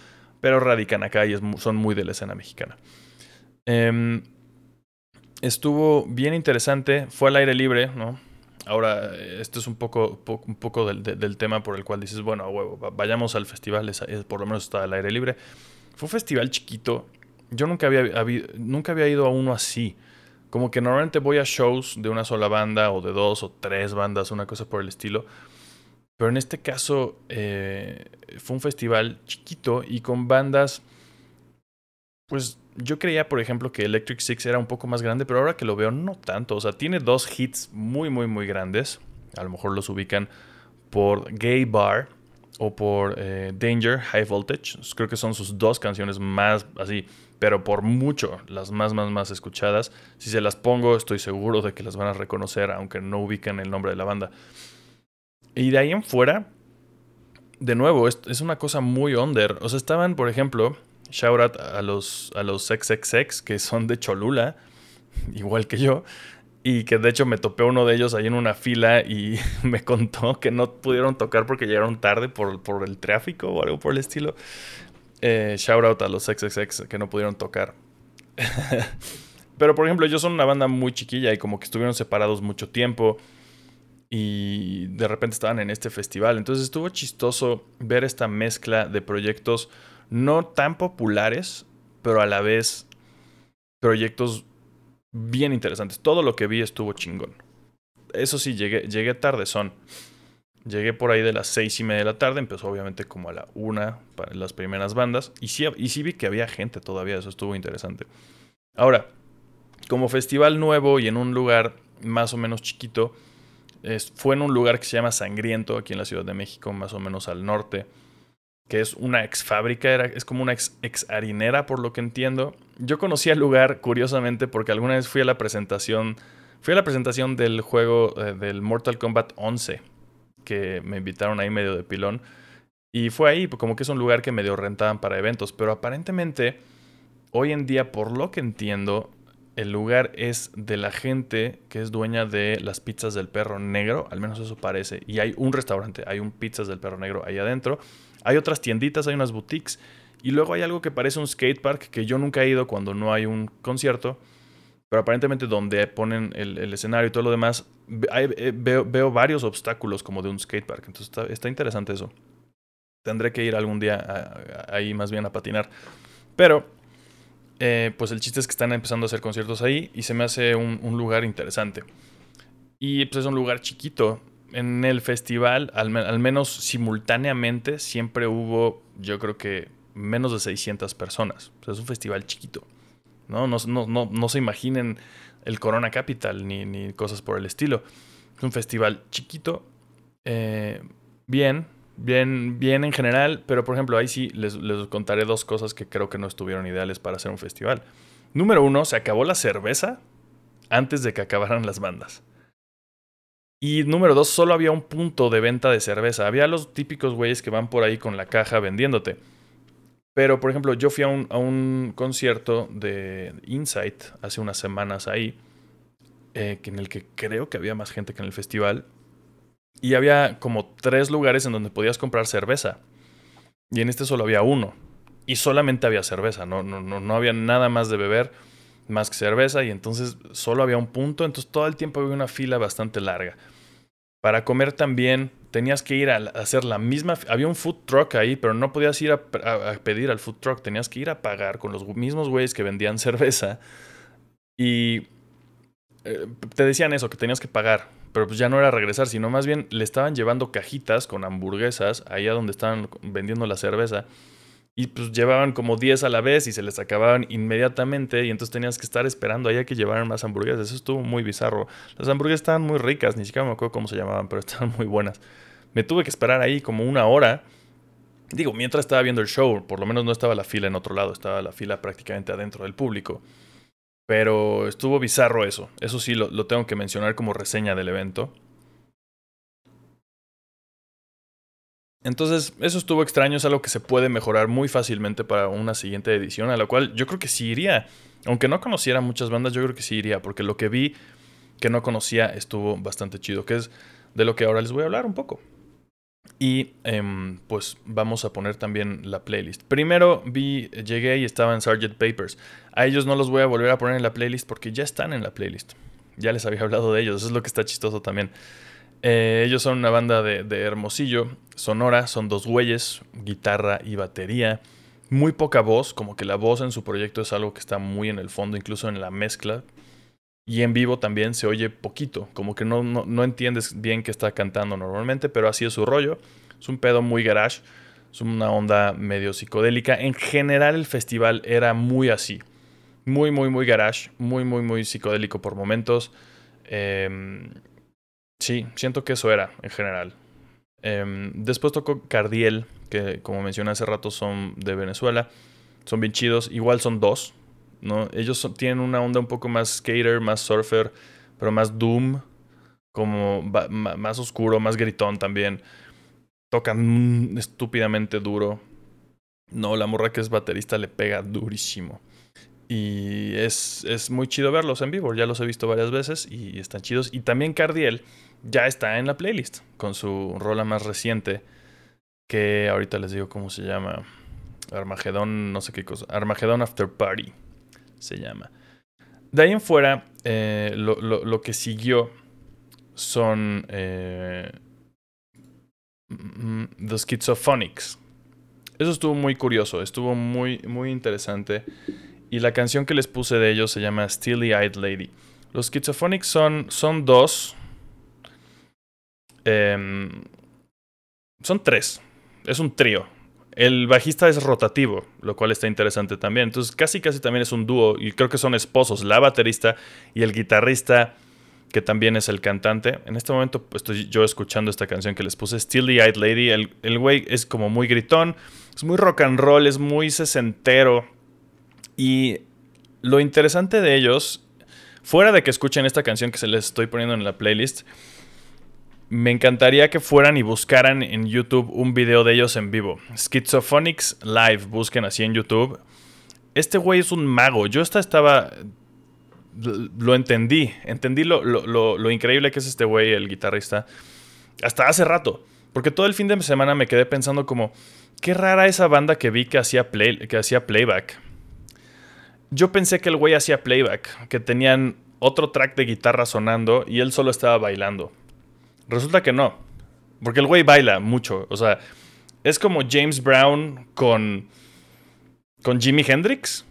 pero radican acá y son muy de la escena mexicana. Em, estuvo bien interesante, fue al aire libre, ¿no? Ahora, esto es un poco, un poco del, tema por el cual dices, bueno, huevo, vayamos al festival, por lo menos está al aire libre. Fue un festival chiquito, yo nunca había, nunca había ido a uno así. Como que normalmente voy a shows de una sola banda o de dos o tres bandas, una cosa por el estilo. Pero en este caso eh, fue un festival chiquito y con bandas. Pues yo creía, por ejemplo, que Electric Six era un poco más grande, pero ahora que lo veo, no tanto. O sea, tiene dos hits muy, muy, muy grandes. A lo mejor los ubican por Gay Bar o por eh, Danger High Voltage. Creo que son sus dos canciones más así pero por mucho las más, más, más escuchadas. Si se las pongo, estoy seguro de que las van a reconocer, aunque no ubican el nombre de la banda. Y de ahí en fuera, de nuevo, es, una cosa muy under. O sea, estaban, por ejemplo, Shout out a los, a los XXX que son de Cholula, igual que yo. Y que de hecho me topé uno de ellos ahí en una fila y me contó que no pudieron tocar porque llegaron tarde por, por el tráfico o algo por el estilo. Eh, shout out a los XXX que no pudieron tocar. Pero por ejemplo, ellos son una banda muy chiquilla y como que estuvieron separados mucho tiempo y de repente estaban en este festival. Entonces estuvo chistoso ver esta mezcla de proyectos no tan populares, pero a la vez proyectos bien interesantes. Todo lo que vi estuvo chingón. Eso sí, llegué, llegué tarde, son. Llegué por ahí de las seis y media de la tarde, empezó obviamente como a la una para las primeras bandas. Y sí, vi que había gente todavía, eso estuvo interesante. Ahora, como festival nuevo y en un lugar más o menos chiquito, fue en un lugar que se llama Sangriento, aquí en la Ciudad de México, más o menos al norte, que es una ex fábrica, era, es como una ex, ex harinera, por lo que entiendo. Yo conocí el lugar, curiosamente, porque alguna vez fui a la presentación, fui a la presentación del juego eh, del Mortal Kombat 11, que me invitaron ahí medio de pilón. Y fue ahí, como que es un lugar que medio rentaban para eventos, pero aparentemente, hoy en día, por lo que entiendo, el lugar es de la gente que es dueña de las pizzas del perro negro, al menos eso parece. Y hay un restaurante, hay un pizzas del perro negro ahí adentro. Hay otras tienditas, hay unas boutiques. Y luego hay algo que parece un skatepark que yo nunca he ido cuando no hay un concierto. Pero aparentemente donde ponen el, escenario y todo lo demás, eh, veo, varios obstáculos como de un skatepark. Entonces está, interesante eso. Tendré que ir algún día ahí más bien a patinar. Pero eh, pues el chiste es que están empezando a hacer conciertos ahí y se me hace un, lugar interesante. Y pues es un lugar chiquito. En el festival, al, menos simultáneamente, siempre hubo, yo creo que menos de 600 personas. es un festival chiquito. ¿No? No, no, no, se imaginen el Corona Capital ni, ni, cosas por el estilo. Es un festival chiquito, eh, bien, bien, bien en general, pero por ejemplo, ahí sí les, contaré dos cosas que creo que no estuvieron ideales para hacer un festival. Número uno, se acabó la cerveza antes de que acabaran las bandas. Y número dos, solo había un punto de venta de cerveza. Había los típicos güeyes que van por ahí con la caja vendiéndote. Pero, por ejemplo, yo fui a un, a un concierto de Insight hace unas semanas ahí, eh, en el que creo que había más gente que en el festival. Y había como tres lugares en donde podías comprar cerveza. Y en este solo había uno. Y solamente había cerveza, no, no, no, no había nada más de beber más que cerveza. Y entonces solo había un punto. Entonces todo el tiempo había una fila bastante larga. Para comer también tenías que ir a hacer la misma. Había un food truck ahí, pero no podías ir a, pedir al food truck. Tenías que ir a pagar con los mismos güeyes que vendían cerveza. Y eh, te decían eso, que tenías que pagar pero pues ya no era regresar, sino más bien le estaban llevando cajitas con hamburguesas ahí a donde estaban vendiendo la cerveza. Y pues llevaban como 10 a la vez y se les acababan inmediatamente y entonces tenías que estar esperando ahí a que llevaran más hamburguesas. Eso estuvo muy bizarro. Las hamburguesas estaban muy ricas, ni siquiera me acuerdo cómo se llamaban, pero estaban muy buenas. Me tuve que esperar ahí como una hora. Digo, mientras estaba viendo el show, por lo menos no estaba la fila en otro lado, estaba la fila prácticamente adentro del público. Pero estuvo bizarro eso. Eso sí, lo, tengo que mencionar como reseña del evento. Entonces, eso estuvo extraño, es algo que se puede mejorar muy fácilmente para una siguiente edición, a la cual yo creo que sí iría. Aunque no conociera muchas bandas, yo creo que sí iría, porque lo que vi que no conocía estuvo bastante chido, que es de lo que ahora les voy a hablar un poco. Y em, pues vamos a poner también la playlist. Primero vi, llegué y estaba en. Papers. A ellos no los voy a volver a poner en la playlist porque ya están en la playlist. Ya les había hablado de ellos, eso es lo que está chistoso también. Eh, ellos son una banda de, de, Hermosillo, Sonora, son dos güeyes, guitarra y batería. Muy poca voz, como que la voz en su proyecto es algo que está muy en el fondo, incluso en la mezcla. Y en vivo también se oye poquito, como que no, no, entiendes bien qué está cantando normalmente, pero así es su rollo. Es un pedo muy garage, es una onda medio psicodélica. En general el festival era muy así, muy, muy, muy garage, muy, muy, muy psicodélico por momentos. Em, sí, siento que eso era en general. Em, después tocó Cardiel, que como mencioné hace rato son de Venezuela. Son bien chidos, igual son dos, ¿no? Ellos tienen una onda un poco más skater, más surfer, pero más doom, como más oscuro, más gritón también. Tocan estúpidamente duro. No, la morra que es baterista le pega durísimo. Y es, es, muy chido verlos en vivo. Ya los he visto varias veces y están chidos. Y también Cardiel ya está en la playlist con su rola más reciente. Que ahorita les digo cómo se llama. Armagedón, no sé qué cosa. Armagedón After Party se llama. De ahí en fuera, eh, lo, que siguió son eh, mm, The Schizophonics. Eso estuvo muy curioso, estuvo muy, muy interesante. Y la canción que les puse de ellos se llama Steely Eyed Lady. Los Schizophonics son, son dos. Em, son tres. Es un trío. El bajista es rotativo, lo cual está interesante también. Entonces, casi casi también es un dúo y creo que son esposos, la baterista y el guitarrista que también es el cantante. En este momento pues, estoy yo escuchando esta canción que les puse, Steely Eyed Lady. El, el güey es como muy gritón, es muy rock and roll, es muy sesentero. Y lo interesante de ellos, fuera de que escuchen esta canción que se les estoy poniendo en la playlist, me encantaría que fueran y buscaran en YouTube un video de ellos en vivo. Schizophonics Live, busquen así en YouTube. Este güey es un mago. Yo hasta estaba. Lo entendí. Entendí lo, lo, increíble que es este güey, el guitarrista. Hasta hace rato. Porque todo el fin de semana me quedé pensando como. Qué rara esa banda que vi que hacía, play, que hacía playback. Yo pensé que el güey hacía playback. Que tenían otro track de guitarra sonando y él solo estaba bailando. Resulta que no. Porque el güey baila mucho. O sea, es como James Brown con. con Jimi Hendrix.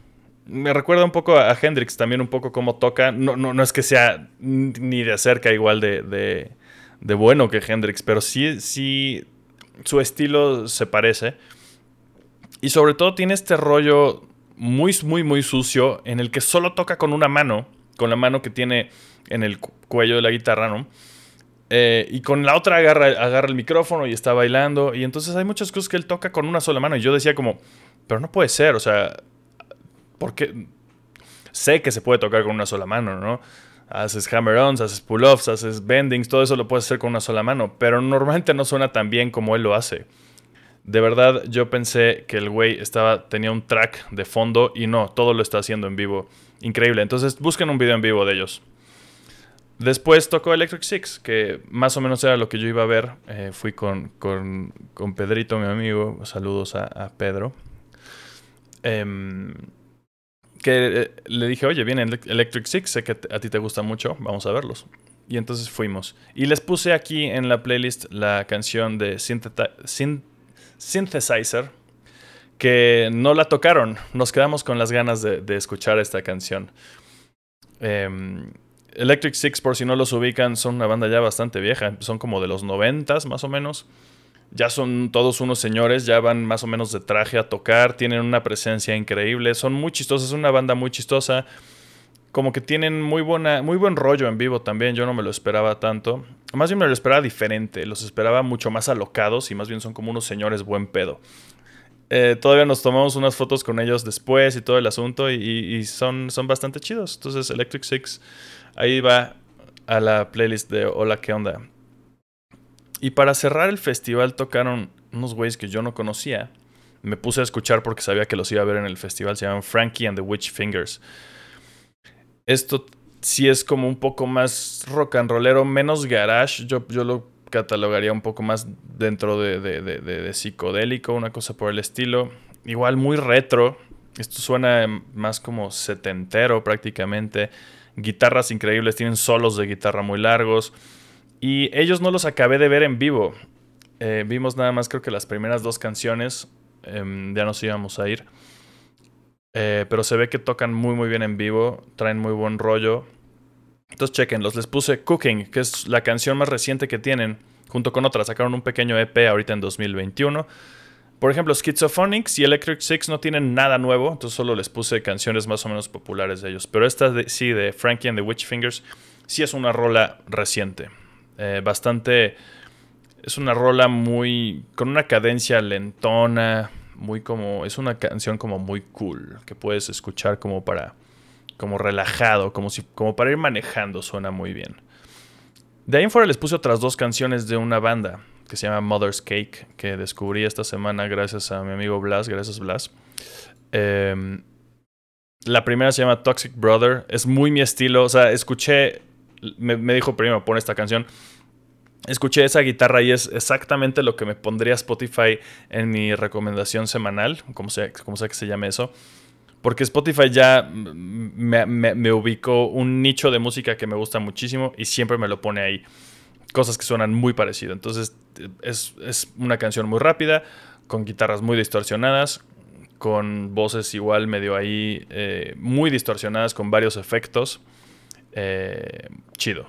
Me recuerda un poco a Hendrix también, un poco cómo toca. No, no, no es que sea ni de cerca igual de, de, de bueno que Hendrix, pero sí, sí. Su estilo se parece. Y sobre todo tiene este rollo muy, muy, muy sucio en el que solo toca con una mano, con la mano que tiene en el cuello de la guitarra, ¿no? Eh, y con la otra agarra, agarra el micrófono y está bailando. Y entonces hay muchas cosas que él toca con una sola mano. Y yo decía como, pero no puede ser, o sea, porque sé que se puede tocar con una sola mano, ¿no? Haces hammer-ons, haces pull-offs, haces bendings, todo eso lo puedes hacer con una sola mano. Pero normalmente no suena tan bien como él lo hace. De verdad, yo pensé que el güey estaba, tenía un track de fondo y no, todo lo está haciendo en vivo. Increíble. Entonces busquen un video en vivo de ellos. Después tocó Electric Six, que más o menos era lo que yo iba a ver. Eh, fui con, con, con, Pedrito, mi amigo. Saludos a, Pedro. Em, que eh, le dije, oye, viene Electric Six, sé que a ti te gusta mucho, vamos a verlos. Y entonces fuimos. Y les puse aquí en la playlist la canción de Synthesizer, que no la tocaron. Nos quedamos con las ganas de, de escuchar esta canción. Eh, Electric Six, por si no los ubican, son una banda ya bastante vieja. Son como de los noventas, más o menos. Ya son todos unos señores, ya van más o menos de traje a tocar, tienen una presencia increíble, son muy chistosos, es una banda muy chistosa. Como que tienen muy, buena, muy buen rollo en vivo también, yo no me lo esperaba tanto. Más bien me lo esperaba diferente, los esperaba mucho más alocados y más bien son como unos señores buen pedo. Eh, todavía nos tomamos unas fotos con ellos después y todo el asunto y, y son, son bastante chidos. Entonces Electric Six Ahí va a la playlist de Hola, ¿qué onda? Y para cerrar el festival tocaron unos güeyes que yo no conocía. Me puse a escuchar porque sabía que los iba a ver en el festival. Se llaman Frankie and the Witch Fingers. Esto sí es como un poco más rock and rollero, menos garage. Yo, yo lo catalogaría un poco más dentro de, de psicodélico, una cosa por el estilo. Igual muy retro. Esto suena más como setentero prácticamente guitarras increíbles, tienen solos de guitarra muy largos. Y ellos no los acabé de ver en vivo. Eh, vimos nada más creo que las primeras dos canciones. Em, ya nos íbamos a ir. Eh, pero se ve que tocan muy muy bien en vivo. Traen muy buen rollo. Entonces chequenlos. Les puse Cooking, que es la canción más reciente que tienen. Junto con otra. Sacaron un pequeño EP ahorita en 2021. Por ejemplo, Schizophonics y Electric Six no tienen nada nuevo, entonces solo les puse canciones más o menos populares de ellos. Pero esta de, sí, de Frankie and the Witch Fingers, sí es una rola reciente. Eh, bastante. Es una rola muy. con una cadencia lentona. Muy como. Es una canción como muy cool. Que puedes escuchar como para. como relajado. Como, si, como para ir manejando. Suena muy bien. De ahí en fuera les puse otras dos canciones de una banda que se llama Mother's Cake, que descubrí esta semana gracias a mi amigo Blas. Gracias, Blas. Em, la primera se llama Toxic Brother. Es muy mi estilo. O sea, escuché. Me, me dijo primero, pon esta canción. Escuché esa guitarra y es exactamente lo que me pondría Spotify en mi recomendación semanal, como sea, como sea que se llame eso. Porque Spotify ya me, me, ubicó un nicho de música que me gusta muchísimo y siempre me lo pone ahí. Cosas que suenan muy parecido. Entonces es, es una canción muy rápida, con guitarras muy distorsionadas, con voces igual medio ahí eh, muy distorsionadas, con varios efectos. Eh, chido.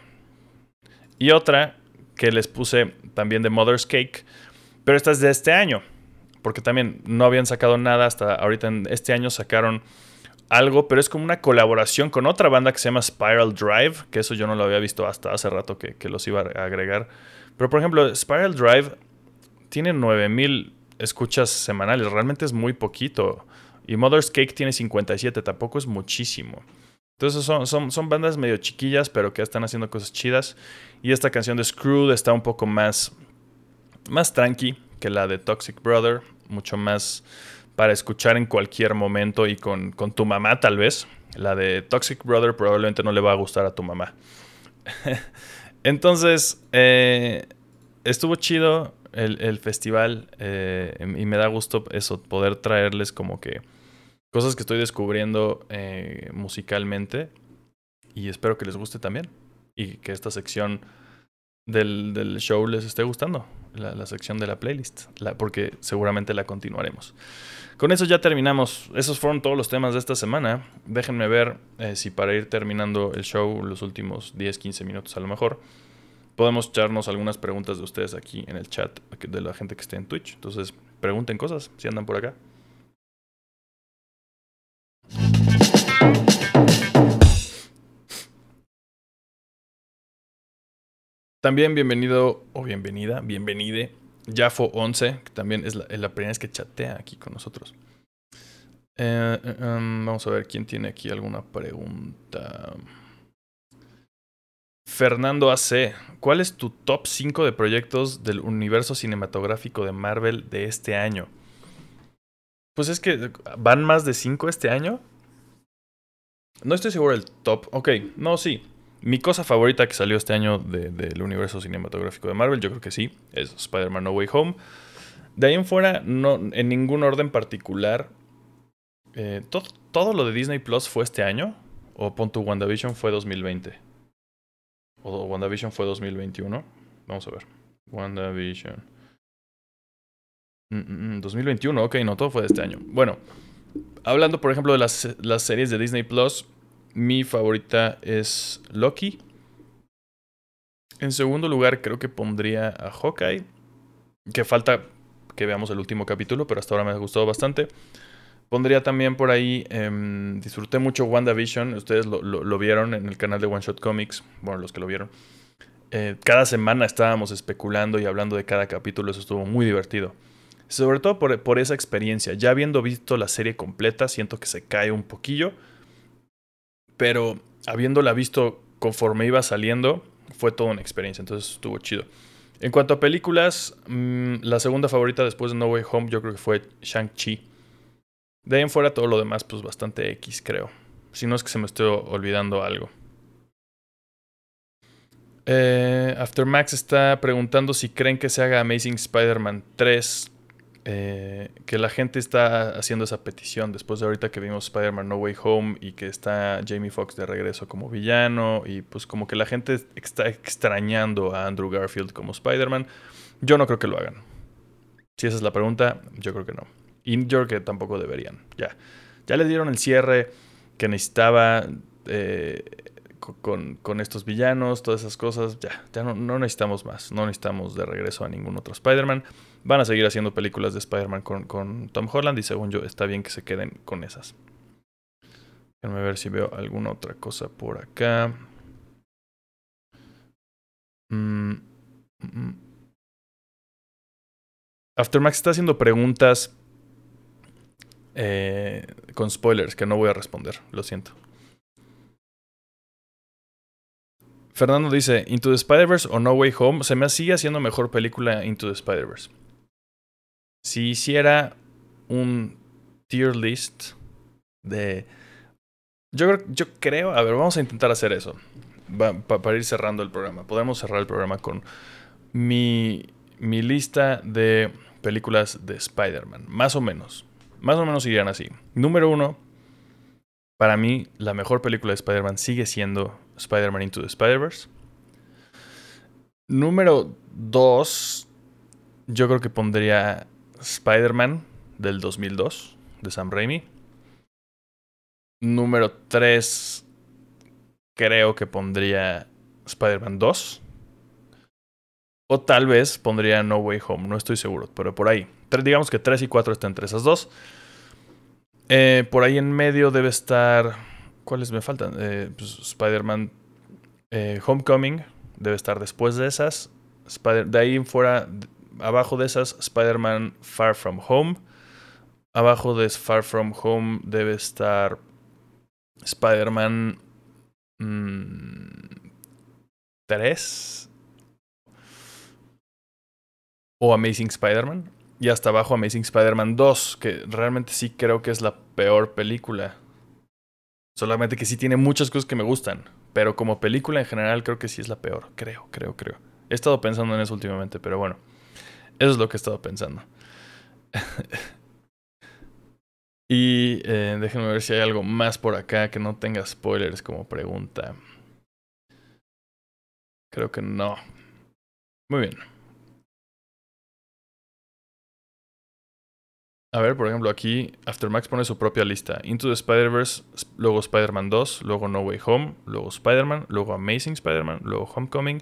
Y otra que les puse también de Mother's Cake, pero esta es de este año, porque también no habían sacado nada hasta ahorita en este año sacaron algo, pero es como una colaboración con otra banda que se llama Spiral Drive, que eso yo no lo había visto hasta hace rato que, los iba a agregar. Pero por ejemplo, Spiral Drive tiene 9000 escuchas semanales, realmente es muy poquito. Y Mother's Cake tiene 57, tampoco es muchísimo. Entonces son, son, bandas medio chiquillas, pero que están haciendo cosas chidas. Y esta canción de Screwed está un poco más, más tranqui que la de Toxic Brother. Mucho más para escuchar en cualquier momento y con, con tu mamá tal vez. La de Toxic Brother probablemente no le va a gustar a tu mamá. Entonces, eh, estuvo chido el, el festival eh, y me da gusto eso, poder traerles como que cosas que estoy descubriendo eh, musicalmente y espero que les guste también y que esta sección del, del show les esté gustando, la, la sección de la playlist, la, porque seguramente la continuaremos. Con eso ya terminamos. Esos fueron todos los temas de esta semana. Déjenme ver eh, si para ir terminando el show, los últimos 10, 15 minutos a lo mejor, podemos echarnos algunas preguntas de ustedes aquí en el chat de la gente que esté en Twitch. Entonces, pregunten cosas si andan por acá. También bienvenido o bienvenida, bienvenide, Jafo11, que también es la, primera vez que chatea aquí con nosotros. Eh, eh, em, vamos a ver quién tiene aquí alguna pregunta. Fernando AC, ¿cuál es tu top 5 de proyectos del universo cinematográfico de Marvel de este año? Pues es que van más de 5 este año. No estoy seguro del top. Ok, no, sí. Mi cosa favorita que salió este año del universo cinematográfico de Marvel, yo creo que sí, es Spider-Man No Way Home. De ahí en fuera, no, en ningún orden particular. Eh, todo, lo de Disney Plus fue este año. O pon tu WandaVision fue 2020. O WandaVision fue 2021. Vamos a ver. WandaVision. 2021, mm, mm, mm, ok, no, todo fue de este año. Bueno, hablando por ejemplo de las series de Disney Plus, mi favorita es Loki. En segundo lugar, creo que pondría a Hawkeye. Que falta que veamos el último capítulo, pero hasta ahora me ha gustado bastante. Pondría también por ahí. Em, disfruté mucho WandaVision. Ustedes lo, vieron en el canal de One Shot Comics. Bueno, los que lo vieron. Eh, cada semana estábamos especulando y hablando de cada capítulo. Eso estuvo muy divertido. Sobre todo por, por esa experiencia. Ya habiendo visto la serie completa, siento que se cae un poquillo pero habiéndola visto conforme iba saliendo, fue toda una experiencia, entonces estuvo chido. En cuanto a películas, mm, la segunda favorita después de No Way Home yo creo que fue Shang-Chi. De ahí en fuera todo lo demás pues bastante X creo. Si no es que se me esté olvidando algo. Eh, Aftermax está preguntando si creen que se haga Amazing Spider-Man 3. Eh, que la gente está haciendo esa petición después de ahorita que vimos Spider-Man No Way Home y que está Jamie Foxx de regreso como villano y pues como que la gente está extrañando a Andrew Garfield como Spider-Man. Yo no creo que lo hagan. Si esa es la pregunta, yo creo que no. Y yo creo que tampoco deberían. Ya. Ya le dieron el cierre que necesitaba eh, con, con, estos villanos, todas esas cosas. Ya, ya no, no necesitamos más. No necesitamos de regreso a ningún otro Spider-Man. Van a seguir haciendo películas de Spider-Man con, Tom Holland y según yo está bien que se queden con esas. Déjenme ver si veo alguna otra cosa por acá. Mm, mm, mm. Aftermax está haciendo preguntas eh, con spoilers que no voy a responder, lo siento. Fernando dice, Into the Spider-Verse o No Way Home, se me sigue haciendo mejor película Into the Spider-Verse. Si hiciera un tier list de... Yo, yo creo, a ver, vamos a intentar hacer eso. para ir cerrando el programa. Podemos cerrar el programa con mi, mi lista de películas de Spider-Man. Más o menos. Más o menos irían así. Número uno, para mí, la mejor película de Spider-Man sigue siendo Spider-Man Into the Spider-Verse. Número 2, yo creo que pondría Spider-Man del 2002, de Sam Raimi. Número 3, creo que pondría Spider-Man 2. O tal vez pondría No Way Home, no estoy seguro, pero por ahí. Digamos que 3 y 4 están entre esas dos. Eh, por ahí en medio debe estar. ¿Cuáles me faltan? Eh, pues, Spider-Man eh, Homecoming debe estar después de esas. de ahí en fuera, abajo de esas, Spider-Man Far From Home. Abajo de Far From Home debe estar Spider-Man 3 mm, o Amazing Spider-Man. Y hasta abajo Amazing Spider-Man 2, que realmente sí creo que es la peor película. Solamente que sí tiene muchas cosas que me gustan. Pero como película en general creo que sí es la peor. Creo, creo, creo. He estado pensando en eso últimamente, pero bueno. Eso es lo que he estado pensando. y eh, déjenme ver si hay algo más por acá que no tenga spoilers como pregunta. Creo que no. Muy bien. A ver, por ejemplo, aquí Aftermax pone su propia lista. Into the Spider-Verse, luego Spider-Man 2, luego No Way Home, luego Spider-Man, luego Amazing Spider-Man, luego Homecoming,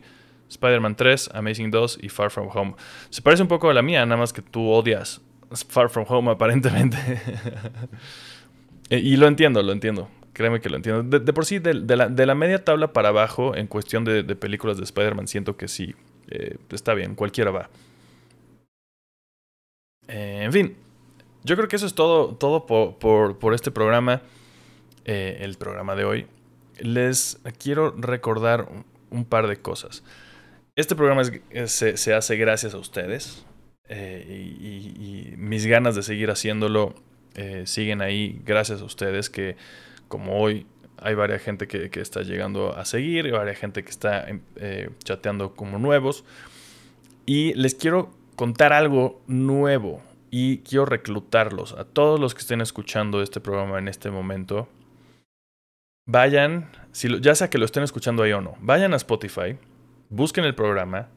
Spider-Man 3, Amazing 2 y Far From Home. Se parece un poco a la mía, nada más que tú odias Far From Home aparentemente. y lo entiendo, lo entiendo. Créeme que lo entiendo. De, por sí, de, la, media tabla para abajo, en cuestión de, películas de Spider-Man, siento que sí. Eh, está bien, cualquiera va. Eh, en fin, yo creo que eso es todo, todo por, este programa, eh, el programa de hoy. Les quiero recordar un par de cosas. Este programa se, se, hace gracias a ustedes eh, y, mis ganas de seguir haciéndolo eh, siguen ahí gracias a ustedes que como hoy hay varias gente que, que está llegando a seguir, y varias gente que está chateando como nuevos. Y les quiero contar algo nuevo y quiero reclutarlos a todos los que estén escuchando este programa en este momento. Vayan, si ya sea que lo estén escuchando ahí o no, vayan a Spotify, busquen el programa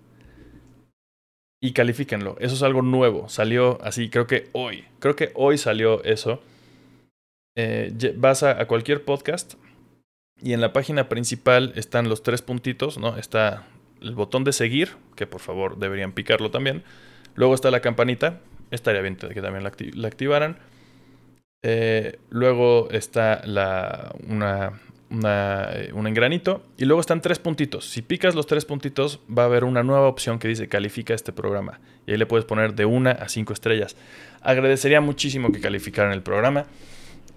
y califíquenlo. Eso es algo nuevo. Salió así, creo que hoy. Creo que hoy salió eso. Eh, vas a, cualquier podcast y en la página principal están los tres puntitos, ¿no? Está el botón de seguir, que por favor deberían picarlo también. Luego está la campanita, Estaría bien que también la, activaran. Eh, luego está la, una, eh, un engranito y luego están tres puntitos. Si picas los tres puntitos va a haber una nueva opción que dice califica este programa y ahí le puedes poner de una a cinco estrellas. Agradecería muchísimo que calificaran el programa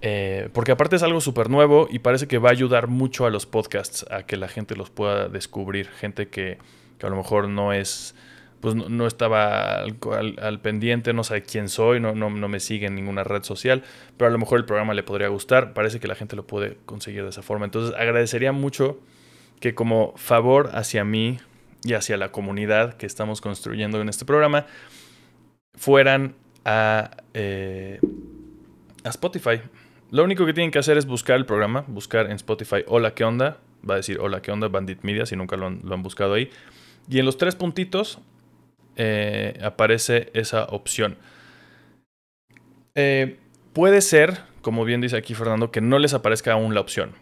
eh, porque aparte es algo súper nuevo y parece que va a ayudar mucho a los podcasts a que la gente los pueda descubrir. Gente que a lo mejor no es pues no, estaba al, pendiente, no sabe quién soy, no, no, me sigue en ninguna red social, pero a lo mejor el programa le podría gustar, parece que la gente lo puede conseguir de esa forma. Entonces agradecería mucho que como favor hacia mí y hacia la comunidad que estamos construyendo en este programa, fueran a, eh, a Spotify. Lo único que tienen que hacer es buscar el programa, buscar en Spotify Hola, ¿qué onda? Va a decir Hola, ¿qué onda? Bandit Media, si nunca lo han, lo han buscado ahí. Y en los tres puntitos eh, aparece esa opción. Eh, puede ser, como bien dice aquí Fernando, que no les aparezca aún la opción.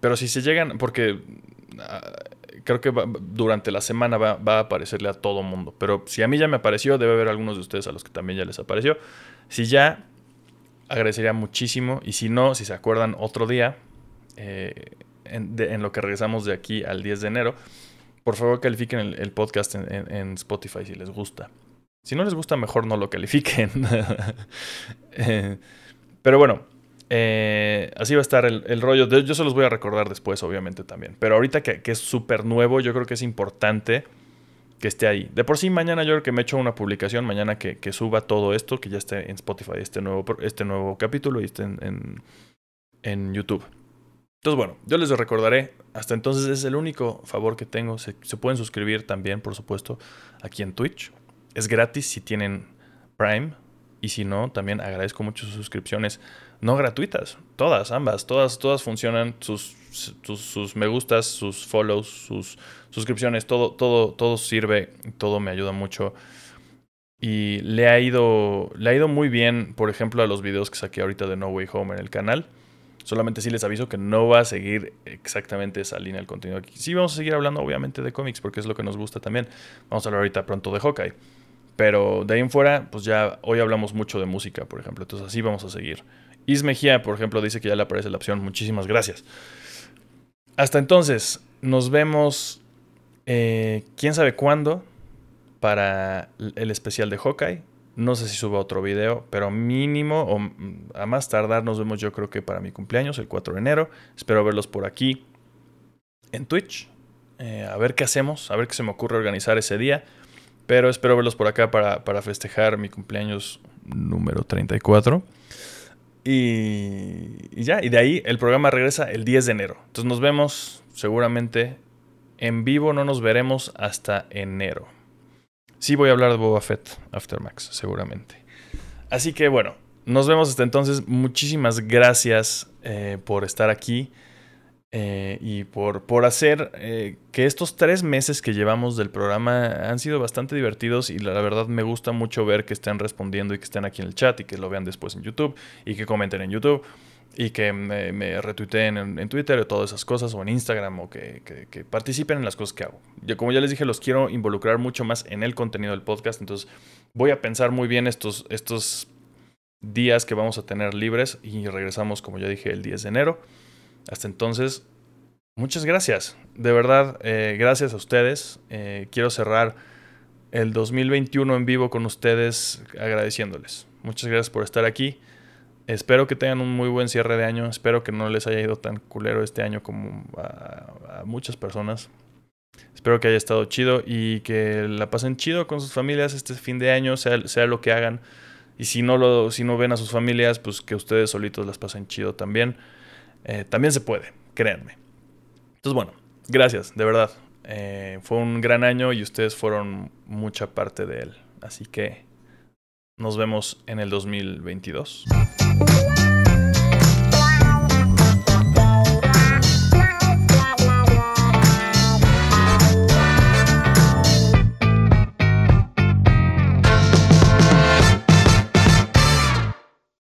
Pero si se llegan, porque ah, creo que durante la semana va, a aparecerle a todo mundo. Pero si a mí ya me apareció, debe haber algunos de ustedes a los que también ya les apareció. Si ya, agradecería muchísimo. Y si no, si se acuerdan otro día, eh, en, lo que regresamos de aquí al 10 de enero, por favor califiquen el, podcast en, Spotify si les gusta. Si no les gusta, mejor no lo califiquen. Eh, pero bueno, Eh, así va a estar el, rollo. yo se los voy a recordar después, obviamente, también. Pero ahorita que, es súper nuevo, yo creo que es importante que esté ahí. De por sí, mañana yo creo que me echo una publicación, mañana que, suba todo esto, que ya esté en Spotify, este nuevo, este nuevo capítulo y esté en, en, YouTube. Entonces, bueno, yo les recordaré. Hasta entonces es el único favor que tengo. Se, pueden suscribir también, por supuesto, aquí en Twitch. Es gratis si tienen Prime. Y si no, también agradezco mucho sus suscripciones no gratuitas. Todas, ambas. Todas, todas funcionan. Sus, sus, me gustas, sus follows, sus suscripciones, todo, todo, todo sirve. Todo me ayuda mucho. Y le ha ido. Le ha ido muy bien, por ejemplo, a los videos que saqué ahorita de No Way Home en el canal. Solamente sí les aviso que no va a seguir exactamente esa línea del contenido aquí. Sí vamos a seguir hablando, obviamente, de cómics, porque es lo que nos gusta también. Vamos a hablar ahorita pronto de Hawkeye. Pero de ahí en fuera, pues ya hoy hablamos mucho de música, por ejemplo. Entonces así vamos a seguir. Is Mejía, por ejemplo, dice que ya le aparece la opción. Muchísimas gracias. Hasta entonces, nos vemos eh, quién sabe cuándo para el especial de Hawkeye. No sé si suba otro video, pero mínimo o a más tardar nos vemos yo creo que para mi cumpleaños, el 4 de enero. Espero verlos por aquí en Twitch. Eh, a ver qué hacemos, a ver qué se me ocurre organizar ese día. Pero espero verlos por acá para, festejar mi cumpleaños número 34. Y, y, ya, y de ahí el programa regresa el 10 de enero. Entonces nos vemos seguramente en vivo, no nos veremos hasta enero. Sí voy a hablar de Boba Fett Aftermax, seguramente. Así que bueno, nos vemos hasta entonces. Muchísimas gracias eh, por estar aquí. Eh, y por, por hacer eh, que estos tres meses que llevamos del programa han sido bastante divertidos y la, verdad me gusta mucho ver que estén respondiendo y que estén aquí en el chat y que lo vean después en YouTube y que comenten en YouTube y que me, retuiteen en, Twitter o todas esas cosas o en Instagram o que, que, participen en las cosas que hago. Yo, como ya les dije, los quiero involucrar mucho más en el contenido del podcast, entonces voy a pensar muy bien estos, estos días que vamos a tener libres y regresamos, como ya dije, el 10 de enero. Hasta entonces, muchas gracias. De verdad, eh, gracias a ustedes. Eh, quiero cerrar el 2021 en vivo con ustedes agradeciéndoles. Muchas gracias por estar aquí. Espero que tengan un muy buen cierre de año. Espero que no les haya ido tan culero este año como a, muchas personas. Espero que haya estado chido y que la pasen chido con sus familias este fin de año, sea, lo que hagan. Y si no, lo, si no ven a sus familias, pues que ustedes solitos las pasen chido también. Eh, también se puede, créanme. Entonces, bueno, gracias, de verdad. Eh, fue un gran año y ustedes fueron mucha parte de él. Así que nos vemos en el 2022.